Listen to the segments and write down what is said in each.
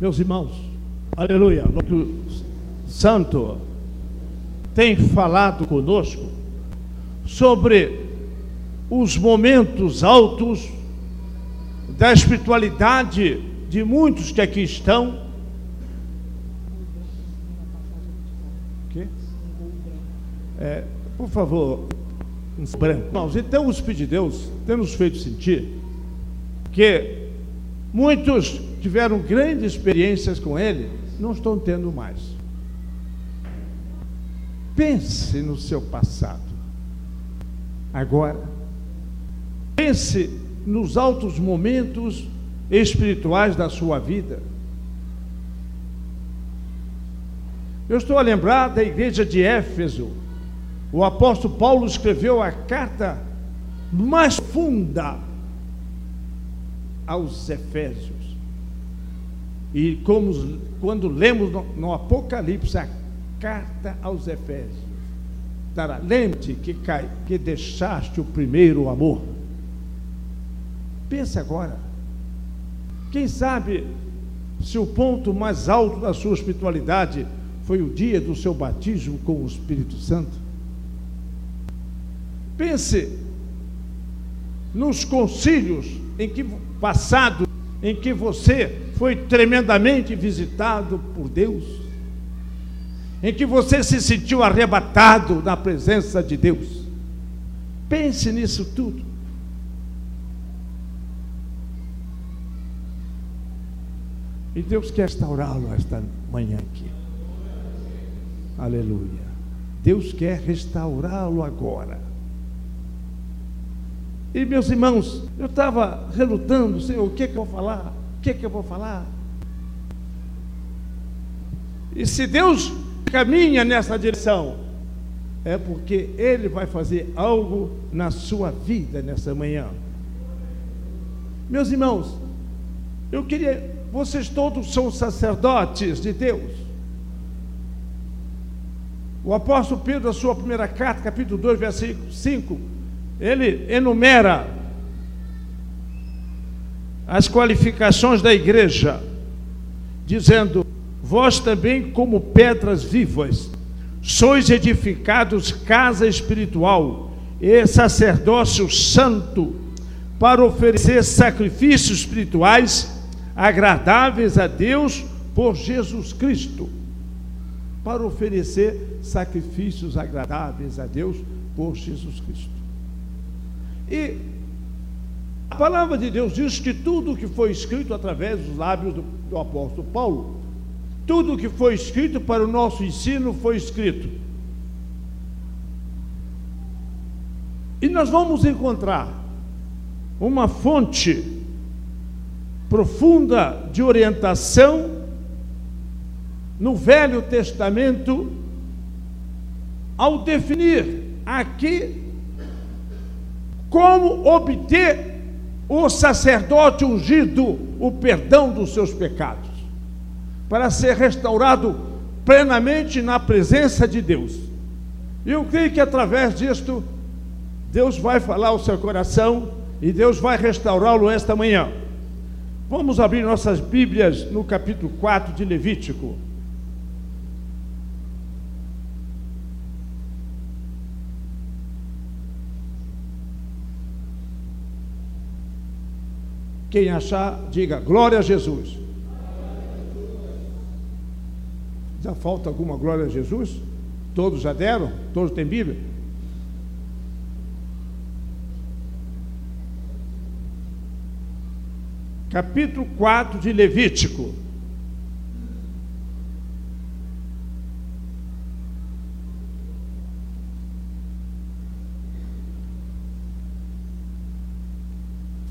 Meus irmãos, aleluia, o Santo tem falado conosco sobre os momentos altos da espiritualidade de muitos que aqui estão. É, por favor, branco. Irmãos, então o Espírito de Deus tem nos feito sentir que muitos tiveram grandes experiências com Ele, não estão tendo mais. Pense no seu passado. Agora, pense nos altos momentos espirituais da sua vida. Eu estou a lembrar da igreja de Éfeso. O apóstolo Paulo escreveu a carta mais funda aos Efésios. E como quando lemos no, no Apocalipse a carta aos Efésios, lembre-te que, que deixaste o primeiro amor. Pense agora. Quem sabe se o ponto mais alto da sua espiritualidade foi o dia do seu batismo com o Espírito Santo? Pense nos concílios em que passado em que você foi tremendamente visitado por Deus, em que você se sentiu arrebatado na presença de Deus. Pense nisso tudo. E Deus quer restaurá-lo esta manhã aqui. Aleluia. Deus quer restaurá-lo agora. E meus irmãos, eu estava relutando, Senhor, o que, é que eu vou falar? O que, é que eu vou falar? E se Deus caminha nessa direção, é porque Ele vai fazer algo na sua vida nessa manhã. Meus irmãos, eu queria vocês todos são sacerdotes de Deus. O apóstolo Pedro, na sua primeira carta, capítulo 2, versículo 5, ele enumera as qualificações da igreja, dizendo: Vós também, como pedras vivas, sois edificados casa espiritual e sacerdócio santo, para oferecer sacrifícios espirituais agradáveis a Deus por Jesus Cristo, para oferecer sacrifícios agradáveis a Deus por Jesus Cristo. E a palavra de Deus diz que tudo que foi escrito através dos lábios do, do apóstolo Paulo, tudo que foi escrito para o nosso ensino foi escrito. E nós vamos encontrar uma fonte profunda de orientação no Velho Testamento ao definir aqui como obter o sacerdote ungido o perdão dos seus pecados, para ser restaurado plenamente na presença de Deus. E eu creio que através disto, Deus vai falar ao seu coração e Deus vai restaurá-lo esta manhã. Vamos abrir nossas Bíblias no capítulo 4 de Levítico. Quem achar, diga glória a Jesus. Já falta alguma glória a Jesus? Todos já deram? Todos têm Bíblia? capítulo 4 de Levítico.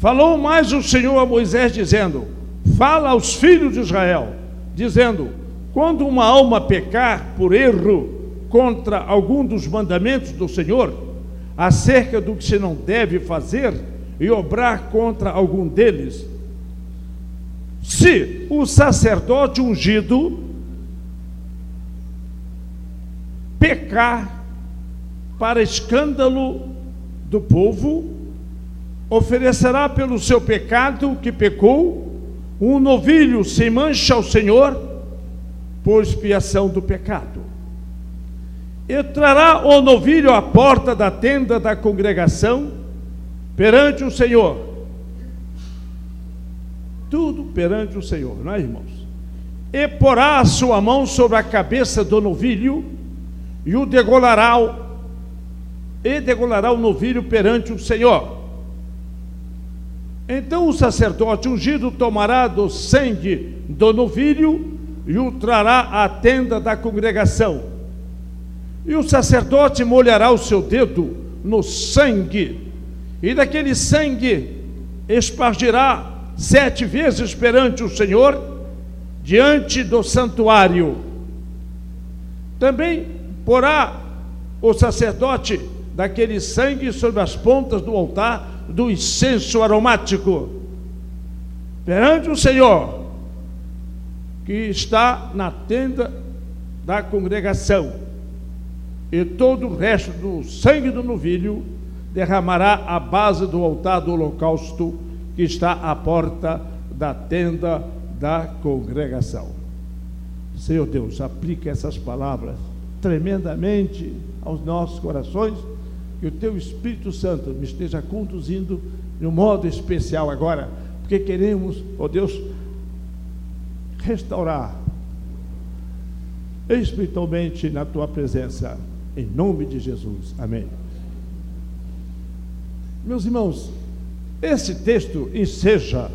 Falou mais o Senhor a Moisés, dizendo: Fala aos filhos de Israel, dizendo: Quando uma alma pecar por erro contra algum dos mandamentos do Senhor, acerca do que se não deve fazer, e obrar contra algum deles, se o sacerdote ungido pecar para escândalo do povo, oferecerá pelo seu pecado que pecou um novilho sem mancha ao Senhor por expiação do pecado. E trará o novilho à porta da tenda da congregação perante o Senhor. Tudo perante o Senhor, não é, irmãos? E porá a sua mão sobre a cabeça do novilho e o degolará, e degolará o novilho perante o Senhor. Então o sacerdote ungido tomará do sangue do novilho e o trará à tenda da congregação. E o sacerdote molhará o seu dedo no sangue, e daquele sangue espargirá sete vezes perante o Senhor, diante do santuário. Também porá o sacerdote daquele sangue sobre as pontas do altar do incenso aromático perante o Senhor, que está na tenda da congregação, e todo o resto do sangue do novilho derramará à base do altar do holocausto que está à porta da tenda da congregação. Senhor Deus, aplica essas palavras tremendamente aos nossos corações que o teu Espírito Santo me esteja conduzindo de um modo especial agora, porque queremos, ó oh Deus, restaurar espiritualmente na tua presença, em nome de Jesus. Amém. Meus irmãos, esse texto enseja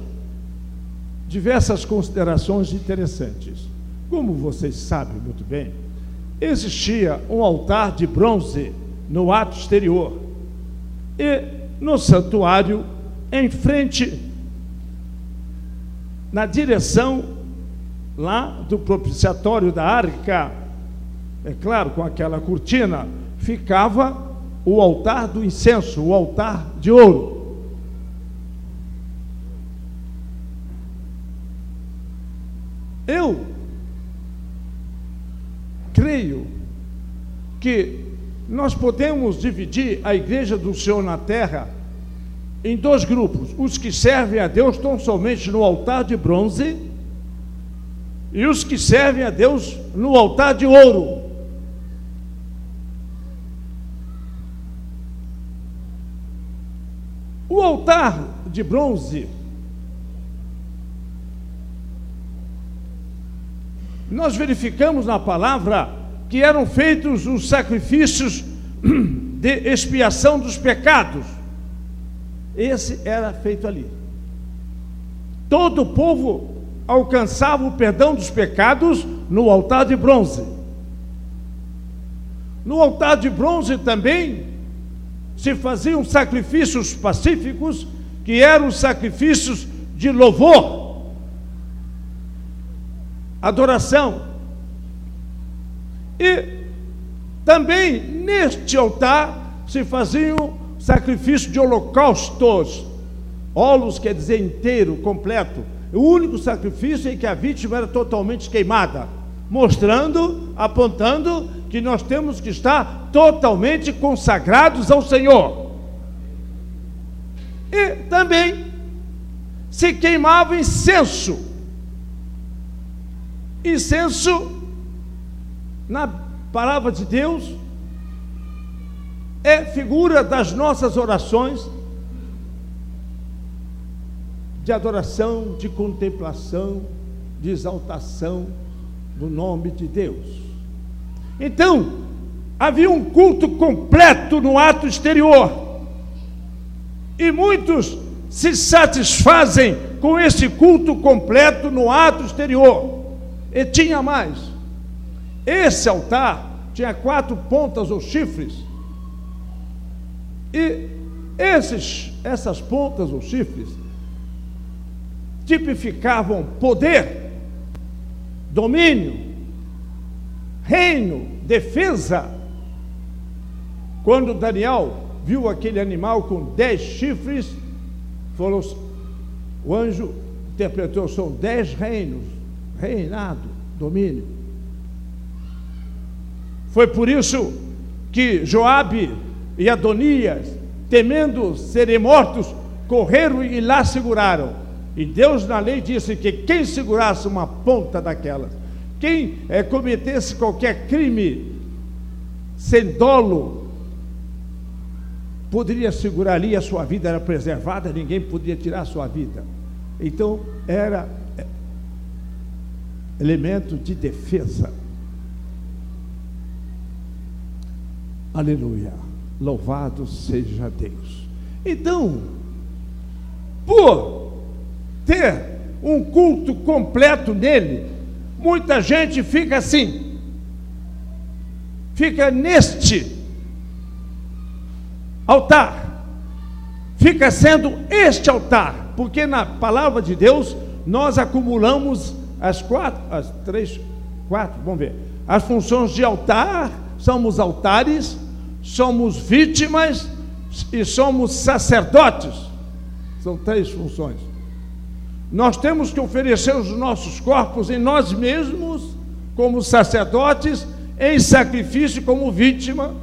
diversas considerações interessantes. Como vocês sabem muito bem, existia um altar de bronze no ato exterior. E no santuário, em frente, na direção lá do propiciatório da arca, é claro, com aquela cortina, ficava o altar do incenso, o altar de ouro. Eu creio que nós podemos dividir a igreja do Senhor na terra em dois grupos: os que servem a Deus tão somente no altar de bronze e os que servem a Deus no altar de ouro. O altar de bronze, nós verificamos na palavra que eram feitos os sacrifícios de expiação dos pecados. Esse era feito ali. Todo o povo alcançava o perdão dos pecados no altar de bronze. No altar de bronze também se faziam sacrifícios pacíficos, que eram sacrifícios de louvor, adoração. E também neste altar se faziam sacrifício de holocaustos. Holos quer dizer inteiro, completo. O único sacrifício em que a vítima era totalmente queimada, mostrando, apontando que nós temos que estar totalmente consagrados ao Senhor. E também se queimava incenso. Incenso na palavra de Deus, é figura das nossas orações de adoração, de contemplação, de exaltação do nome de Deus. Então, havia um culto completo no ato exterior. E muitos se satisfazem com esse culto completo no ato exterior. E tinha mais. Esse altar tinha quatro pontas ou chifres. E esses, essas pontas ou chifres tipificavam poder, domínio, reino, defesa. Quando Daniel viu aquele animal com dez chifres, o anjo interpretou: são dez reinos, reinado, domínio. Foi por isso que Joabe e Adonias, temendo serem mortos, correram e lá seguraram. E Deus na lei disse que quem segurasse uma ponta daquelas, quem é, cometesse qualquer crime sem dolo, poderia segurar ali, a sua vida era preservada, ninguém podia tirar a sua vida. Então, era é, elemento de defesa. Aleluia. Louvado seja Deus. Então, por ter um culto completo nele, muita gente fica assim, fica neste altar, fica sendo este altar, porque na palavra de Deus nós acumulamos as quatro, as três, quatro, vamos ver, as funções de altar, somos altares, somos vítimas e somos sacerdotes. São três funções. Nós temos que oferecer os nossos corpos em nós mesmos, como sacerdotes, em sacrifício, como vítima,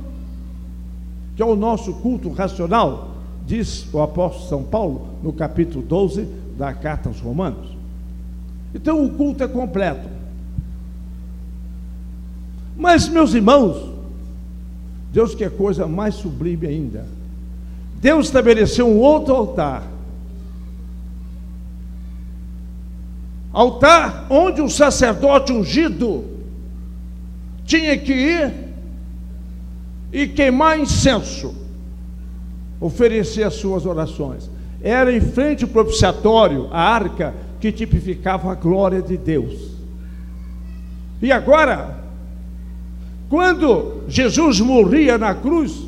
que é o nosso culto racional, diz o apóstolo São Paulo no capítulo 12 da carta aos Romanos. Então o culto é completo. Mas, meus irmãos, Deus quer coisa mais sublime ainda. Deus estabeleceu um outro altar. Altar onde o sacerdote ungido tinha que ir e queimar incenso, oferecer as suas orações. Era em frente ao propiciatório, a arca que tipificava a glória de Deus. E agora, quando Jesus morria na cruz,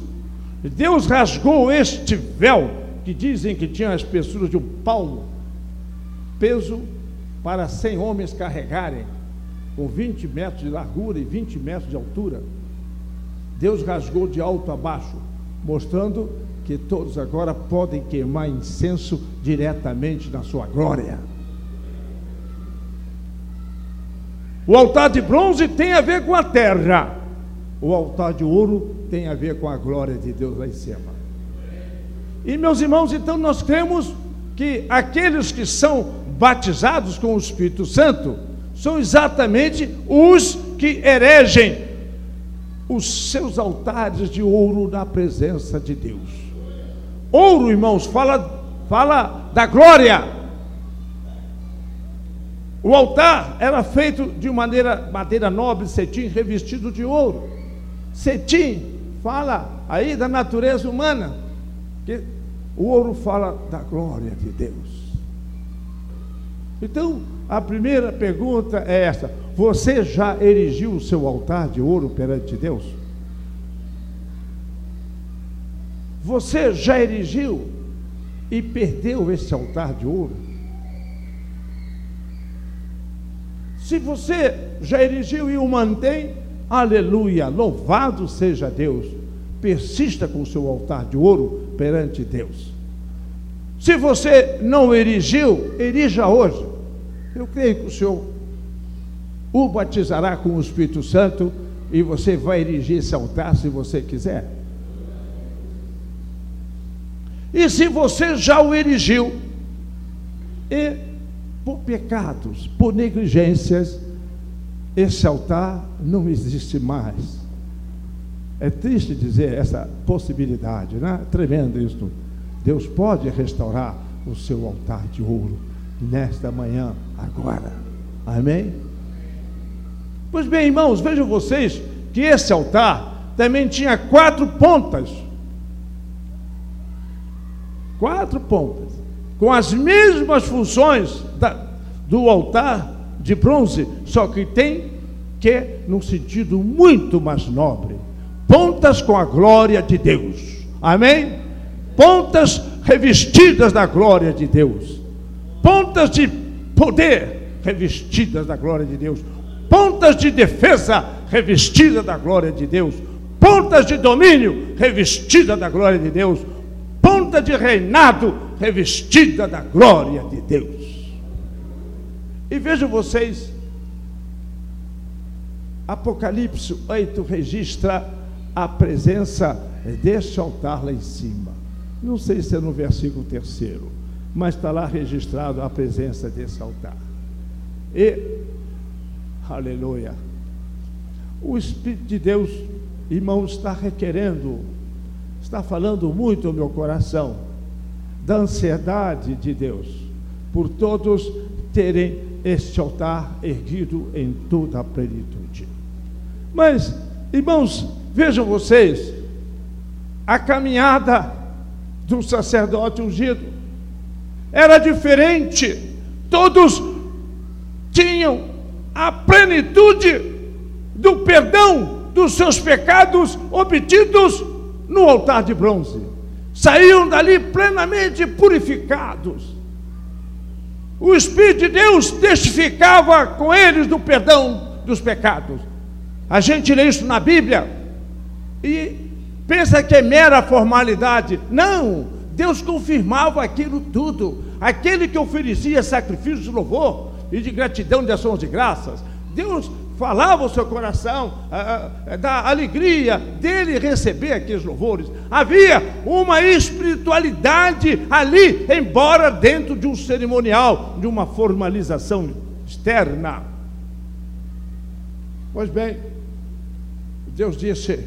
Deus rasgou este véu, que dizem que tinha as espessura de um palmo, peso para 100 homens carregarem, com 20 metros de largura e 20 metros de altura. Deus rasgou de alto a baixo, mostrando que todos agora podem queimar incenso diretamente na sua glória. O altar de bronze tem a ver com a terra. O altar de ouro tem a ver com a glória de Deus lá em cima. E meus irmãos, então nós cremos que aqueles que são batizados com o Espírito Santo são exatamente os que eregem os seus altares de ouro na presença de Deus. Ouro, irmãos, fala, fala da glória. O altar era feito de maneira, madeira nobre, cetim, revestido de ouro. Cetim fala aí da natureza humana, que o ouro fala da glória de Deus. Então, a primeira pergunta é essa: você já erigiu o seu altar de ouro perante Deus? Você já erigiu e perdeu esse altar de ouro? Se você já erigiu e o mantém, Aleluia, louvado seja Deus. Persista com o seu altar de ouro perante Deus. Se você não erigiu, erija hoje. Eu creio que o Senhor o batizará com o Espírito Santo e você vai erigir esse altar se você quiser. E se você já o erigiu, e por pecados, por negligências, esse altar não existe mais. É triste dizer essa possibilidade, né? Tremendo isso. Deus pode restaurar o seu altar de ouro nesta manhã, agora. Amém? Pois bem, irmãos, vejam vocês que esse altar também tinha quatro pontas. Quatro pontas. Com as mesmas funções da, do altar de bronze, só que tem que num sentido muito mais nobre. Pontas com a glória de Deus. Amém? Pontas revestidas da glória de Deus. Pontas de poder revestidas da glória de Deus. Pontas de defesa revestidas da glória de Deus. Pontas de domínio revestida da glória de Deus. Ponta de reinado revestida da glória de Deus. E vejam vocês, Apocalipse 8 registra a presença deste altar lá em cima. Não sei se é no versículo terceiro, mas está lá registrado a presença desse altar. E, aleluia, o Espírito de Deus, irmão, está requerendo, está falando muito no meu coração, da ansiedade de Deus, por todos terem este altar erguido em toda a plenitude. Mas, irmãos, vejam vocês, a caminhada do sacerdote ungido era diferente. Todos tinham a plenitude do perdão dos seus pecados obtidos no altar de bronze. Saíam dali plenamente purificados. O Espírito de Deus testificava com eles do perdão dos pecados. A gente lê isso na Bíblia e pensa que é mera formalidade. Não, Deus confirmava aquilo tudo. Aquele que oferecia sacrifício de louvor e de gratidão de ações de graças, Deus falava o seu coração da alegria dele receber aqueles louvores. Havia uma espiritualidade ali, embora dentro de um cerimonial, de uma formalização externa. Pois bem, Deus disse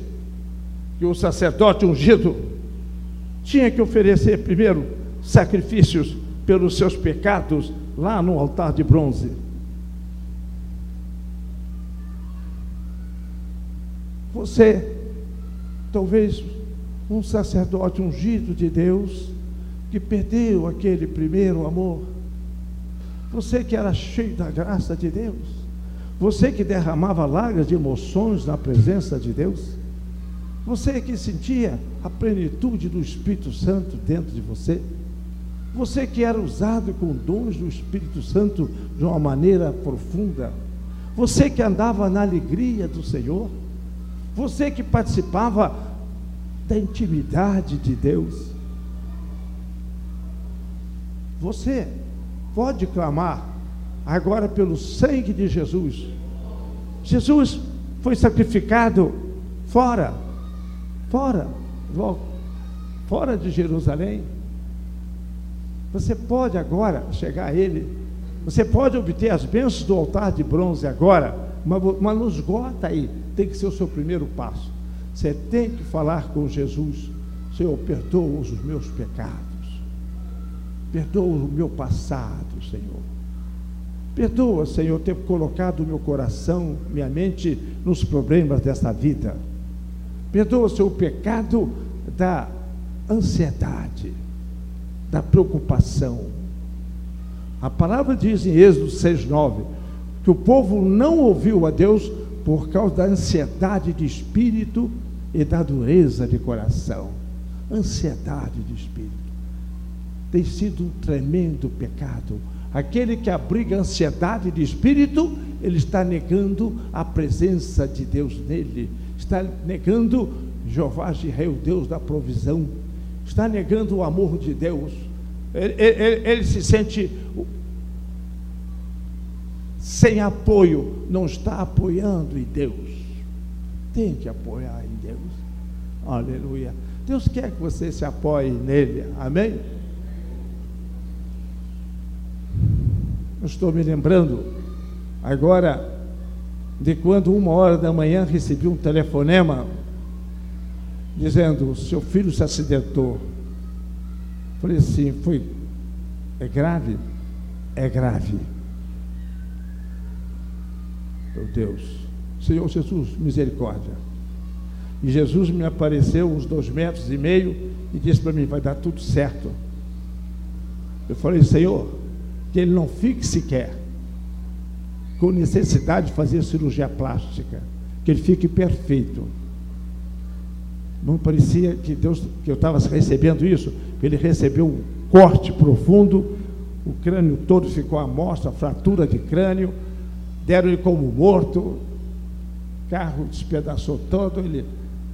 que o sacerdote ungido tinha que oferecer primeiro sacrifícios pelos seus pecados lá no altar de bronze. Você, talvez um sacerdote ungido de Deus, que perdeu aquele primeiro amor. Você que era cheio da graça de Deus. Você que derramava lágrimas de emoções na presença de Deus, você que sentia a plenitude do Espírito Santo dentro de você, você que era usado com dons do Espírito Santo de uma maneira profunda, você que andava na alegria do Senhor, você que participava da intimidade de Deus, você pode clamar agora pelo sangue de Jesus. Jesus foi sacrificado fora, fora, logo, fora de Jerusalém. Você pode agora chegar a Ele, você pode obter as bênçãos do altar de bronze agora, mas, esgota aí, tem que ser o seu primeiro passo. Você tem que falar com Jesus, Senhor, perdoa os meus pecados, perdoa o meu passado, Senhor Perdoa, Senhor, ter colocado o meu coração, minha mente nos problemas desta vida. Perdoa, Senhor, o pecado da ansiedade, da preocupação. A palavra diz em Êxodo 6,9 que o povo não ouviu a Deus por causa da ansiedade de espírito e da dureza de coração. Ansiedade de espírito. Tem sido um tremendo pecado Aquele que abriga ansiedade de espírito, ele está negando a presença de Deus nele, está negando Jeová Jireh, o Deus da provisão, está negando o amor de Deus. Ele, ele, ele se sente sem apoio, não está apoiando em Deus. Tem que apoiar em Deus. Aleluia. Deus quer que você se apoie nele. Amém? estou me lembrando agora de quando uma hora da manhã recebi um telefonema dizendo seu filho se acidentou. Falei assim, foi é grave? É grave. Meu Deus, Senhor Jesus, misericórdia. E Jesus me apareceu uns dois metros e meio e disse para mim, vai dar tudo certo. Eu falei, Senhor, que ele não fique sequer com necessidade de fazer cirurgia plástica, que ele fique perfeito. Não parecia que Deus, que eu estava recebendo isso, ele recebeu um corte profundo, o crânio todo ficou à mostra, fratura de crânio, deram ele como morto, o carro despedaçou todo, ele,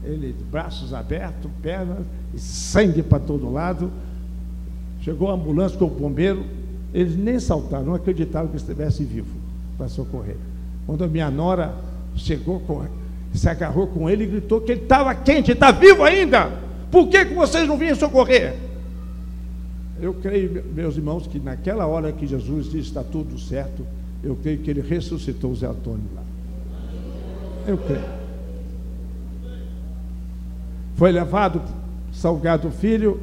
ele braços abertos, pernas, sangue para todo lado. Chegou a ambulância com o bombeiro, eles nem saltaram, não acreditaram que estivesse vivo para socorrer. Quando a minha nora chegou, se agarrou com ele e gritou que ele estava quente, está vivo ainda. Por que, que vocês não vinham socorrer? Eu creio, meus irmãos, que naquela hora que Jesus disse está tudo certo, eu creio que ele ressuscitou o Zé Antônio lá. Eu creio. Foi levado Salgado Filho,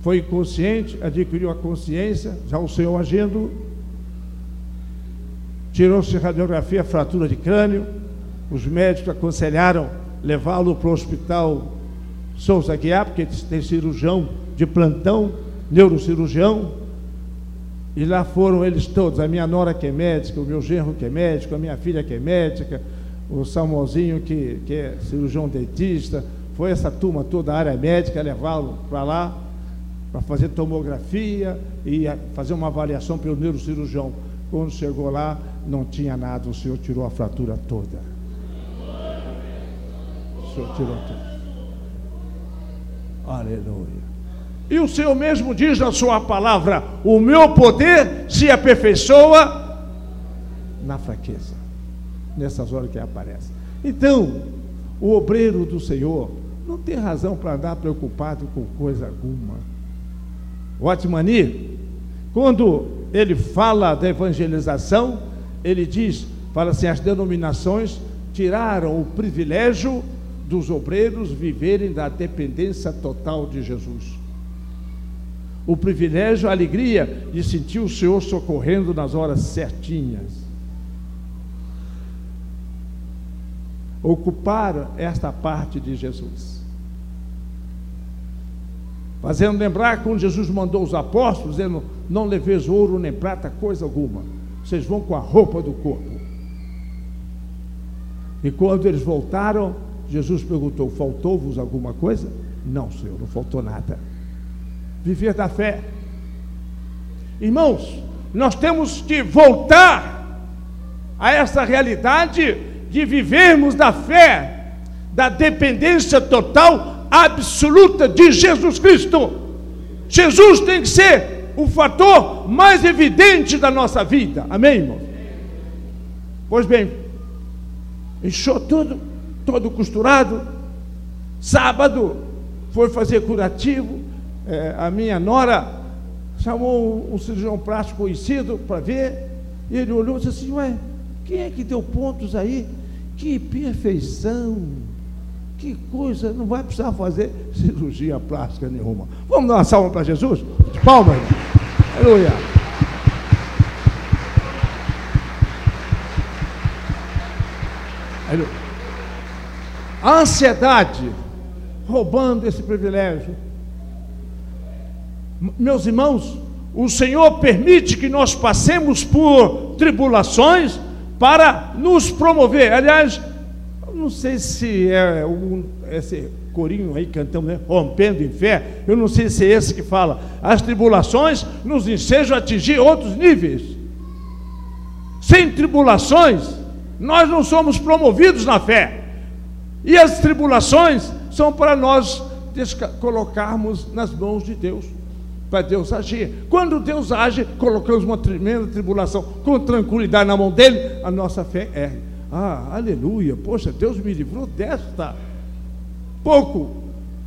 foi inconsciente, adquiriu a consciência, já o Senhor agindo, tirou-se radiografia, fratura de crânio, os médicos aconselharam levá-lo para o hospital Souza Guiar, porque tem cirurgião de plantão, neurocirurgião, e lá foram eles todos, a minha nora que é médica, o meu genro que é médico, a minha filha que é médica, o Samuelzinho que, que é cirurgião dentista, foi essa turma toda da área médica levá-lo para lá para fazer tomografia e fazer uma avaliação pelo neurocirurgião. Quando chegou lá, não tinha nada, o senhor tirou a fratura toda. O senhor tirou tudo. Aleluia. E o Senhor mesmo diz na sua palavra: o meu poder se aperfeiçoa na fraqueza. Nessas horas que aparece. Então, o obreiro do Senhor não tem razão para andar preocupado com coisa alguma. Otmani, quando ele fala da evangelização, ele diz, fala assim, as denominações tiraram o privilégio dos obreiros viverem da dependência total de Jesus. O privilégio, a alegria de sentir o Senhor socorrendo nas horas certinhas. Ocupar esta parte de Jesus. Fazendo lembrar quando Jesus mandou os apóstolos, dizendo: Não leveis ouro nem prata, coisa alguma. Vocês vão com a roupa do corpo. E quando eles voltaram, Jesus perguntou: Faltou-vos alguma coisa? Não, Senhor, não faltou nada. Viver da fé. Irmãos, nós temos que voltar a essa realidade de vivermos da fé, da dependência total absoluta de Jesus Cristo. Jesus tem que ser o fator mais evidente da nossa vida. Amém, irmão? Pois bem, encheu tudo, todo costurado. Sábado foi fazer curativo. É, a minha nora chamou um, cirurgião plástico conhecido para ver. E ele olhou e disse assim: Ué, quem é que deu pontos aí? Que perfeição! Que coisa, não vai precisar fazer cirurgia plástica nenhuma. Vamos dar uma salva para Jesus? Palmas. Aleluia. A ansiedade roubando esse privilégio. Meus irmãos, o Senhor permite que nós passemos por tribulações para nos promover. Aliás, não sei se é um, esse corinho aí cantamos, né? rompendo em fé, eu não sei se é esse que fala, as tribulações nos ensejam a atingir outros níveis. Sem tribulações, nós não somos promovidos na fé. E as tribulações são para nós colocarmos nas mãos de Deus, para Deus agir. Quando Deus age, colocamos uma tremenda tribulação com tranquilidade na mão dele, a nossa fé ergue. Ah, aleluia, poxa, Deus me livrou desta. Pouco,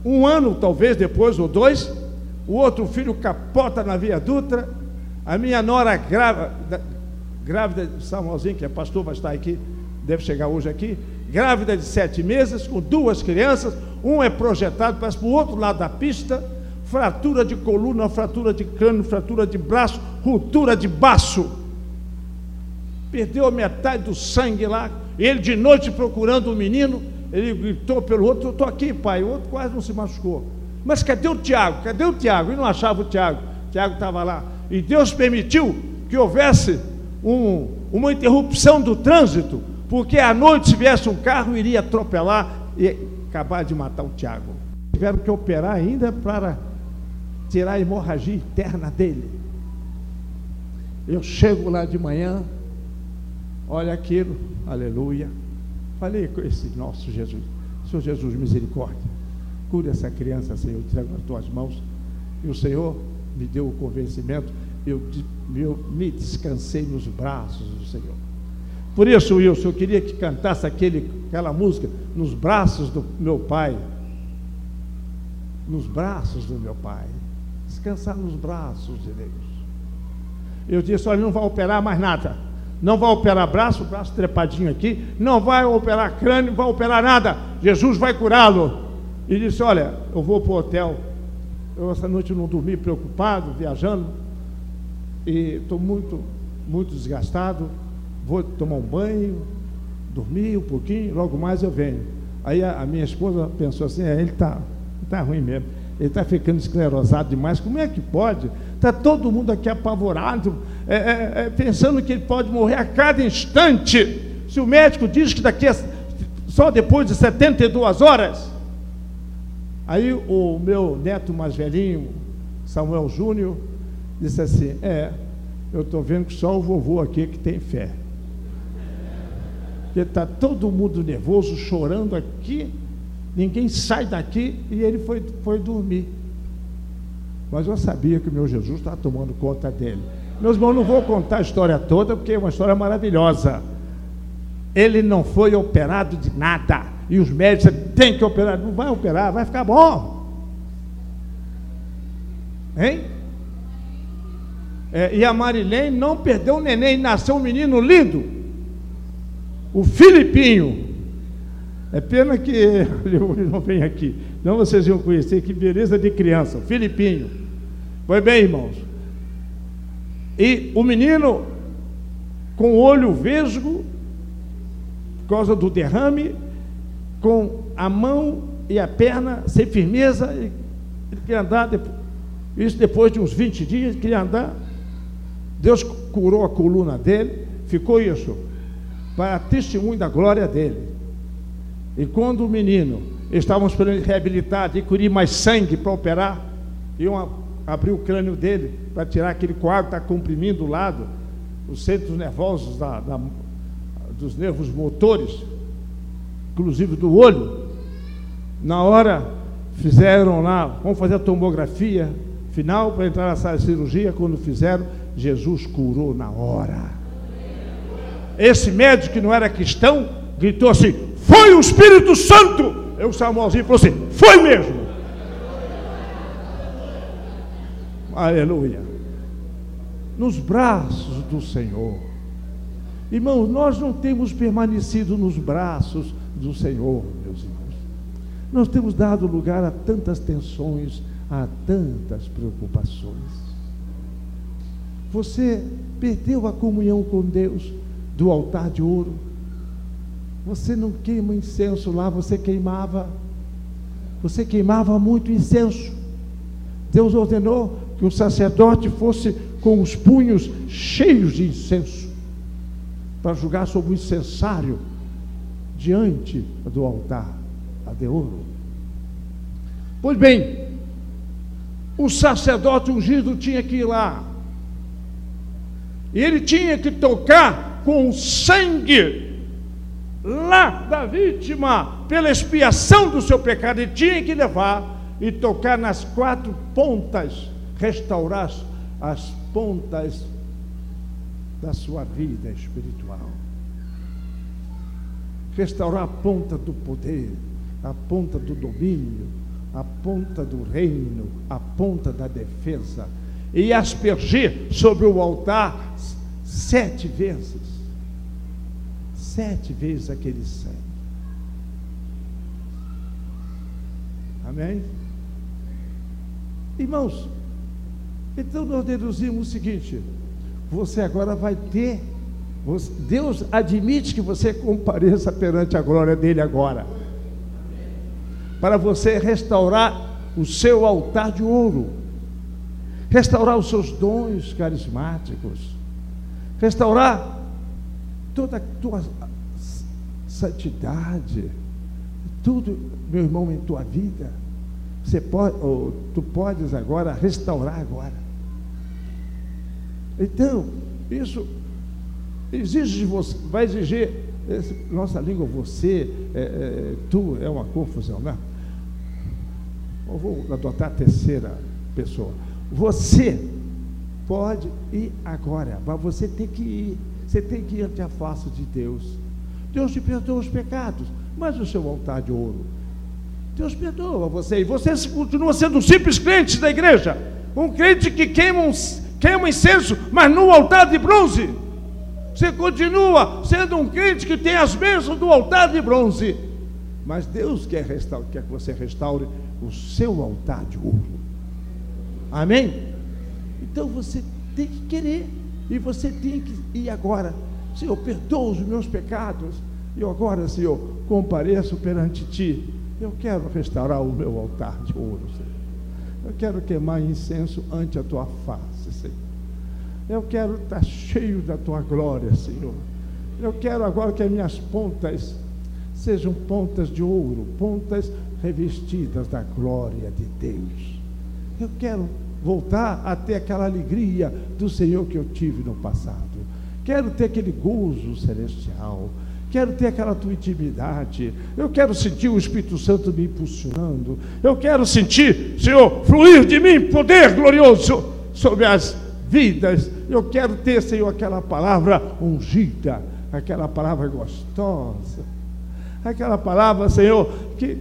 um ano talvez depois, ou dois, o outro filho capota na Via Dutra, a minha nora grávida, grávida de Samuelzinho, que é pastor, vai estar aqui, deve chegar hoje aqui, grávida de sete meses, com duas crianças, um é projetado, para o outro lado da pista, fratura de coluna, fratura de crânio, fratura de braço, ruptura de baço perdeu a metade do sangue lá. Ele de noite procurando o menino, ele gritou pelo outro: Eu estou aqui, pai. O outro quase não se machucou. Mas cadê o Tiago? Cadê o Tiago? E não achava o Tiago. O Tiago estava lá. E Deus permitiu que houvesse um, uma interrupção do trânsito, porque à noite, se viesse um carro, iria atropelar e acabar de matar o Tiago. Tiveram que operar ainda para tirar a hemorragia interna dele. Eu chego lá de manhã, Olha aquilo, aleluia. Falei com esse nosso Jesus. Senhor Jesus, misericórdia. Cura essa criança, Senhor, entrego nas tuas mãos. E o Senhor me deu o convencimento, eu, eu me descansei nos braços do Senhor. Por isso, Wilson, eu queria que cantasse aquele, aquela música, nos braços do meu Pai, nos braços do meu Pai. Descansar nos braços de Deus. Eu disse: olha, não vai operar mais nada. Não vai operar braço, braço trepadinho aqui. Não vai operar crânio, não vai operar nada. Jesus vai curá-lo. E disse: Olha, eu vou para o hotel. Eu essa noite não dormi preocupado, viajando. E estou muito, muito desgastado. Vou tomar um banho, dormir um pouquinho, logo mais eu venho. Aí a, a minha esposa pensou assim: é, ele está tá ruim mesmo. Ele está ficando esclerosado demais. Como é que pode? Está todo mundo aqui apavorado, é, é, é, pensando que ele pode morrer a cada instante. Se o médico diz que daqui a, só depois de 72 horas. Aí o meu neto mais velhinho, Samuel Júnior, disse assim: É, eu estou vendo que só o vovô aqui que tem fé. Porque está todo mundo nervoso, chorando aqui, ninguém sai daqui e ele foi, foi dormir. Mas eu sabia que o meu Jesus estava tomando conta dele. Meus irmãos, não vou contar a história toda, porque é uma história maravilhosa. Ele não foi operado de nada. E os médicos têm que operar. Não vai operar, vai ficar bom. Hein? É, e a Marilene não perdeu o neném, nasceu um menino lindo. O Filipinho. É pena que ele não vem aqui. Não vocês iam conhecer, que beleza de criança. O Filipinho. Foi bem, irmãos. E o menino com o olho vesgo, por causa do derrame, com a mão e a perna sem firmeza, ele queria andar, isso depois de uns 20 dias, ele queria andar. Deus curou a coluna dele, ficou isso, para testemunho da glória dele. E quando o menino, estávamos esperando reabilitar, adquirir mais sangue para operar, iam abrir o crânio dele para tirar aquele coágulo que está comprimindo o lado, os centros nervosos da, da, dos nervos motores, inclusive do olho. Na hora fizeram lá, vamos fazer a tomografia final para entrar na sala de cirurgia. Quando fizeram, Jesus curou na hora. Esse médico que não era cristão gritou assim: Foi o Espírito Santo! Eu, Samuelzinho, falou assim: Foi mesmo. Aleluia. Nos braços do Senhor. Irmãos, nós não temos permanecido nos braços do Senhor, meus irmãos. Nós temos dado lugar a tantas tensões, a tantas preocupações. Você perdeu a comunhão com Deus do altar de ouro. Você não queima incenso lá, você queimava. Você queimava muito incenso. Deus ordenou que o sacerdote fosse com os punhos cheios de incenso para julgar sobre o incensário diante do altar de ouro. Pois bem, o sacerdote ungido tinha que ir lá. E ele tinha que tocar com o sangue lá da vítima, pela expiação do seu pecado, e tinha que levar e tocar nas quatro pontas restaurar as pontas da sua vida espiritual. Restaurar a ponta do poder, a ponta do domínio, a ponta do reino, a ponta da defesa. E aspergir sobre o altar sete vezes. Sete vezes aquele sangue. Amém? Irmãos, então nós deduzimos o seguinte: você agora vai ter, Deus admite que você compareça perante a glória dele agora, para você restaurar o seu altar de ouro, restaurar os seus dons carismáticos, restaurar toda a tua santidade, tudo, meu irmão, em tua vida. Você pode, ou tu podes agora restaurar agora. Então, isso exige de você, vai exigir, esse, nossa língua, você, é, é, tu, é uma confusão, né? Eu vou adotar a terceira pessoa. Você pode ir agora, mas você tem que ir. Você tem que ir ante a face de Deus. Deus te perdoa os pecados, mas o seu altar de ouro Deus perdoa você. E você continua sendo um simples crente da igreja. Um crente que queima, um, queima incenso, mas no altar de bronze. Você continua sendo um crente que tem as bênçãos do altar de bronze. Mas Deus quer, restaurar, quer que você restaure o seu altar de ouro. Amém? Então você tem que querer. E você tem que ir agora. Senhor, perdoa os meus pecados. E eu agora, Senhor, compareço perante Ti. Eu quero restaurar o meu altar de ouro, Senhor. Eu quero queimar incenso ante a Tua face, Senhor. Eu quero estar cheio da Tua glória, Senhor. Eu quero agora que as minhas pontas sejam pontas de ouro, pontas revestidas da glória de Deus. Eu quero voltar a ter aquela alegria do Senhor que eu tive no passado. Quero ter aquele gozo celestial. Quero ter aquela tua intimidade. Eu quero sentir o Espírito Santo me impulsionando. Eu quero sentir, Senhor, fluir de mim poder glorioso sobre as vidas. Eu quero ter, Senhor, aquela palavra ungida, aquela palavra gostosa. Aquela palavra, Senhor, que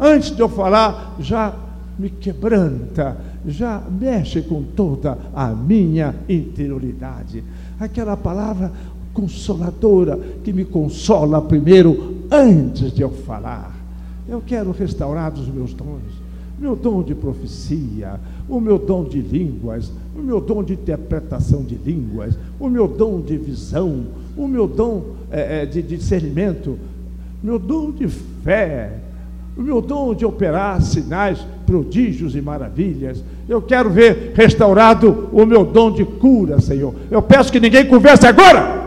antes de eu falar já me quebranta, já mexe com toda a minha interioridade. Aquela palavra consoladora que me consola primeiro antes de eu falar. Eu quero restaurar os meus dons. Meu dom de profecia, o meu dom de línguas, o meu dom de interpretação de línguas, o meu dom de visão, o meu dom é, de discernimento, meu dom de fé, o meu dom de operar sinais, prodígios e maravilhas. Eu quero ver restaurado o meu dom de cura, Senhor. Eu peço que ninguém converse agora.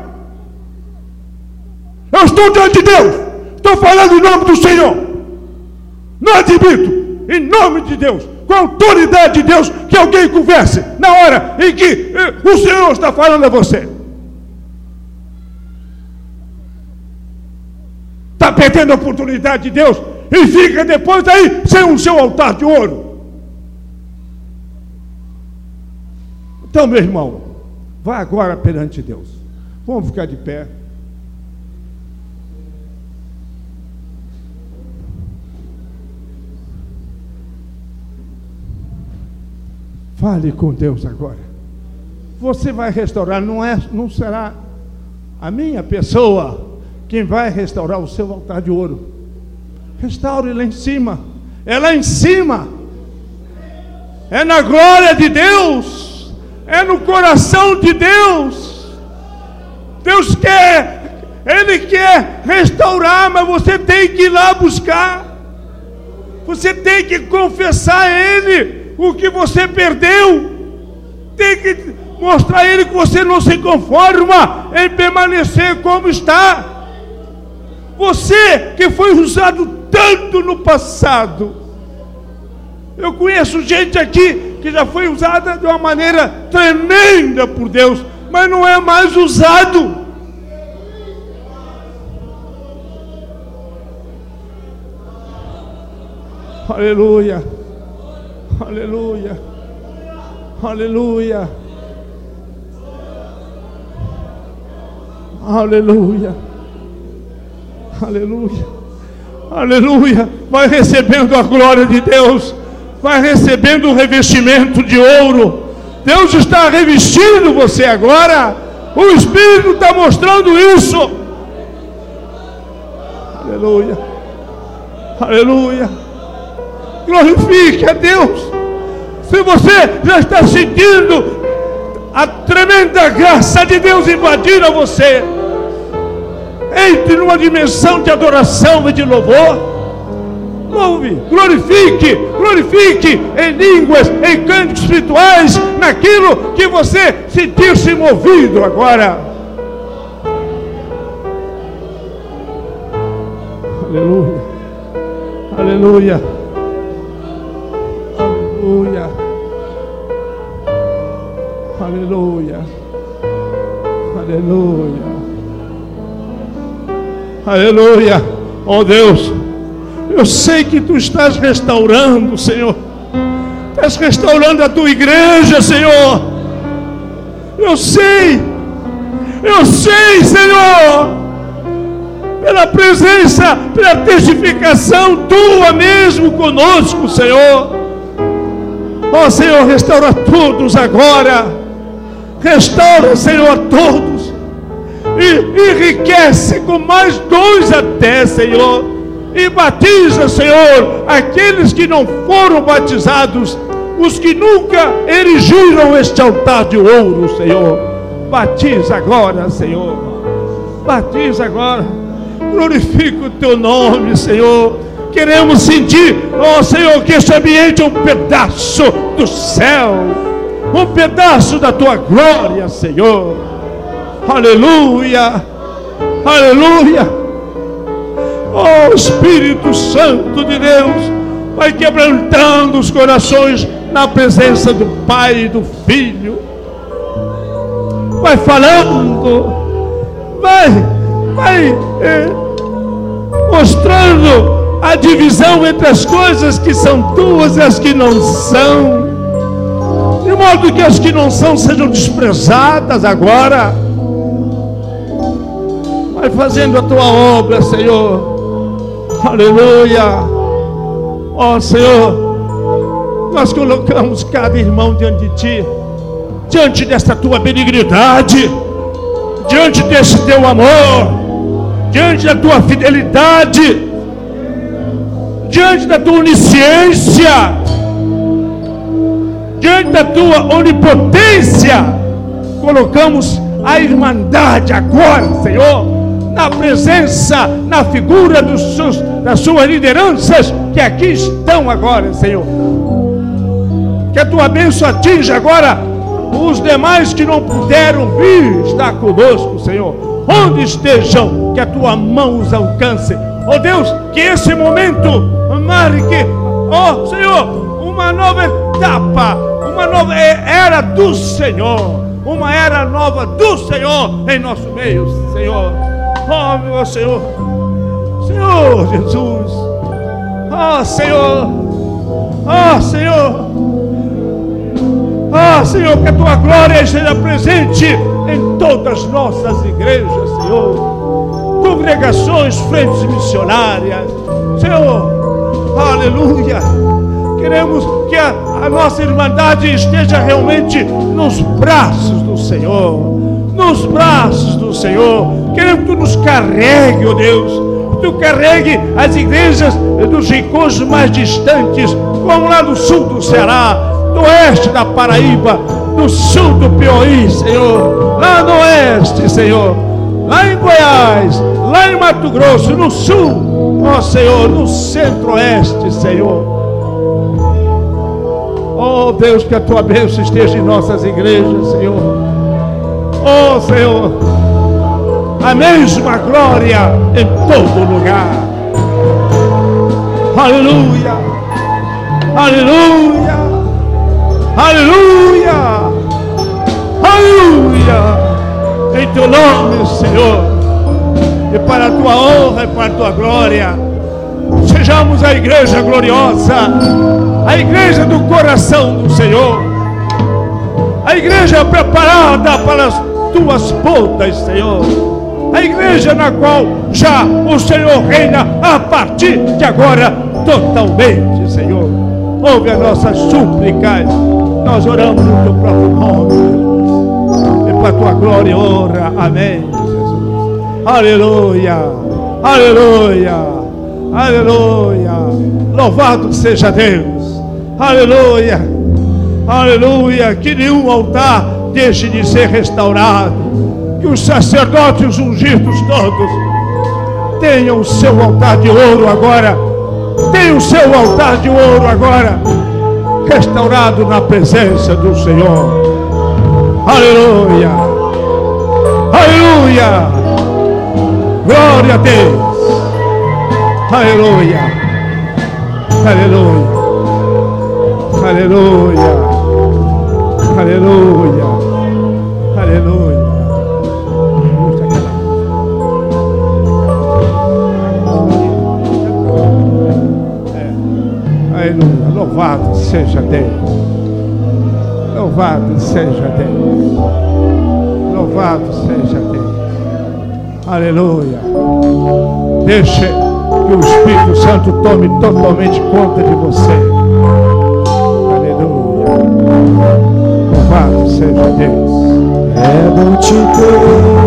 Eu estou diante de Deus. Estou falando em nome do Senhor. Não admito, em nome de Deus, com a autoridade de Deus, que alguém converse na hora em que eh, o Senhor está falando a você. Está perdendo a oportunidade de Deus e fica depois aí sem o seu altar de ouro. Então, meu irmão, vá agora perante Deus. Vamos ficar de pé. Fale com Deus agora. Você vai restaurar, não, é, não será a minha pessoa quem vai restaurar o seu altar de ouro. Restaure lá em cima. É lá em cima. É na glória de Deus. É no coração de Deus. Deus quer, Ele quer restaurar, mas você tem que ir lá buscar. Você tem que confessar a Ele o que você perdeu. Tem que mostrar a Ele que você não se conforma em permanecer como está. Você que foi usado tanto no passado. Eu conheço gente aqui que já foi usada de uma maneira tremenda por Deus, mas não é mais usado. Aleluia, aleluia, aleluia, aleluia, aleluia. Aleluia. Vai recebendo a glória de Deus. Vai recebendo o revestimento de ouro. Deus está revestindo você agora. O Espírito está mostrando isso. Aleluia. Aleluia. Glorifique a Deus. Se você já está sentindo a tremenda graça de Deus invadir a você entre numa dimensão de adoração e de louvor. Louve, glorifique, glorifique em línguas, em cantos espirituais, naquilo que você sentir-se movido agora. Aleluia, aleluia, aleluia, aleluia, aleluia. Aleluia. Oh Deus, eu sei que tu estás restaurando, Senhor. Estás restaurando a tua igreja, Senhor. Eu sei. Eu sei, Senhor. pela presença, pela testificação tua mesmo conosco, Senhor. Ó oh, Senhor, restaura todos agora. Restaura, Senhor, todos. E enriquece com mais dois até, Senhor. E batiza, Senhor, aqueles que não foram batizados, os que nunca erigiram este altar de ouro, Senhor. Batiza agora, Senhor. Batiza agora. Glorifica o teu nome, Senhor. Queremos sentir, ó oh, Senhor, que este ambiente é um pedaço do céu, um pedaço da tua glória, Senhor. Aleluia, aleluia. Oh, Espírito Santo de Deus, vai quebrantando os corações na presença do Pai e do Filho. Vai falando, vai, vai é, mostrando a divisão entre as coisas que são tuas e as que não são, de modo que as que não são sejam desprezadas agora. Vai fazendo a tua obra, Senhor. Aleluia. Ó oh, Senhor nós colocamos cada irmão diante de Ti, diante desta Tua benignidade, diante desse Teu amor, diante da Tua fidelidade, diante da Tua onisciência, diante da Tua onipotência, colocamos a irmandade agora, Senhor, na presença, na figura dos seus, das suas lideranças que aqui estão agora, Senhor que a tua bênção atinja agora os demais que não puderam vir estar conosco, Senhor. Onde estejam, que a tua mão os alcance. Oh Deus, que esse momento marque, oh Senhor, uma nova etapa, uma nova era do Senhor, uma era nova do Senhor em nosso meio, Senhor. Oh meu Senhor, Senhor Jesus, oh Senhor, oh Senhor. Ah, Senhor, que a tua glória esteja presente em todas as nossas igrejas, Senhor. Congregações, frentes missionárias. Senhor, aleluia. Queremos que a, a nossa irmandade esteja realmente nos braços do Senhor. Nos braços do Senhor. Queremos que tu nos carregue, ó oh Deus. Que tu carregue as igrejas dos rincões mais distantes, como lá no sul do Ceará, do oeste da Paraíba, do sul do Piauí, Senhor, lá no oeste, Senhor, lá em Goiás, lá em Mato Grosso, no sul, ó Senhor, no centro-oeste, Senhor. Oh Deus, que a tua bênção esteja em nossas igrejas, Senhor. Oh Senhor, a mesma glória em todo lugar. Aleluia, aleluia. Aleluia! Aleluia! Em teu nome, Senhor, e para a tua honra e para a tua glória, sejamos a igreja gloriosa, a igreja do coração do Senhor, a igreja preparada para as tuas bodas, Senhor, a igreja na qual já o Senhor reina a partir de agora totalmente, Senhor. Ouve as nossas súplicas nós oramos no teu próprio nome, e para a tua glória honra. Amém. Jesus. Aleluia, aleluia, aleluia. Louvado seja Deus. Aleluia, aleluia. Que nenhum altar deixe de ser restaurado. Que os sacerdotes ungidos todos tenham o seu altar de ouro agora. Tenham o seu altar de ouro agora restaurado na presença do Senhor. Aleluia. Aleluia. Glória a Deus. Aleluia. Aleluia. Aleluia. Aleluia. Aleluia. Louvado seja Deus. Louvado seja Deus. Louvado seja Deus. Aleluia. Deixe que o Espírito Santo tome totalmente conta de você. Aleluia. Louvado seja Deus. É bom te ter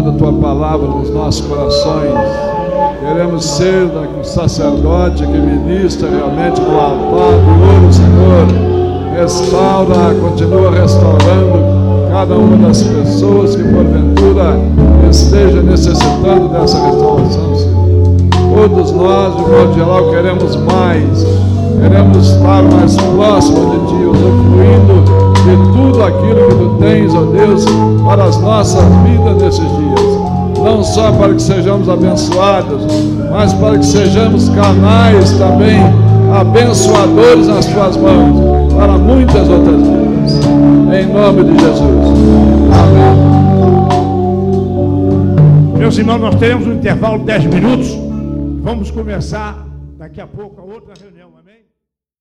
renova o meu viver. Teu amor tua paz o que eu quero mais. Senhor, e a a tua palavra nos nossos corações. Queremos ser um sacerdote que ministra realmente no altar do ouro, Senhor. Restaura, continua restaurando cada uma das pessoas que porventura esteja necessitando dessa restauração, Senhor. Todos nós, de modo geral, queremos mais, queremos estar mais próximo de Ti, usufruindo de tudo aquilo que Tu tens, ó Deus, para as nossas vidas nesses dias. Não só para que sejamos abençoados, mas para que sejamos canais também abençoadores nas Tuas mãos, para muitas outras vidas. Em nome de Jesus. Amém. meus irmãos, nós teremos um intervalo de 10 minutos. Vamos começar daqui a pouco a outra reunião.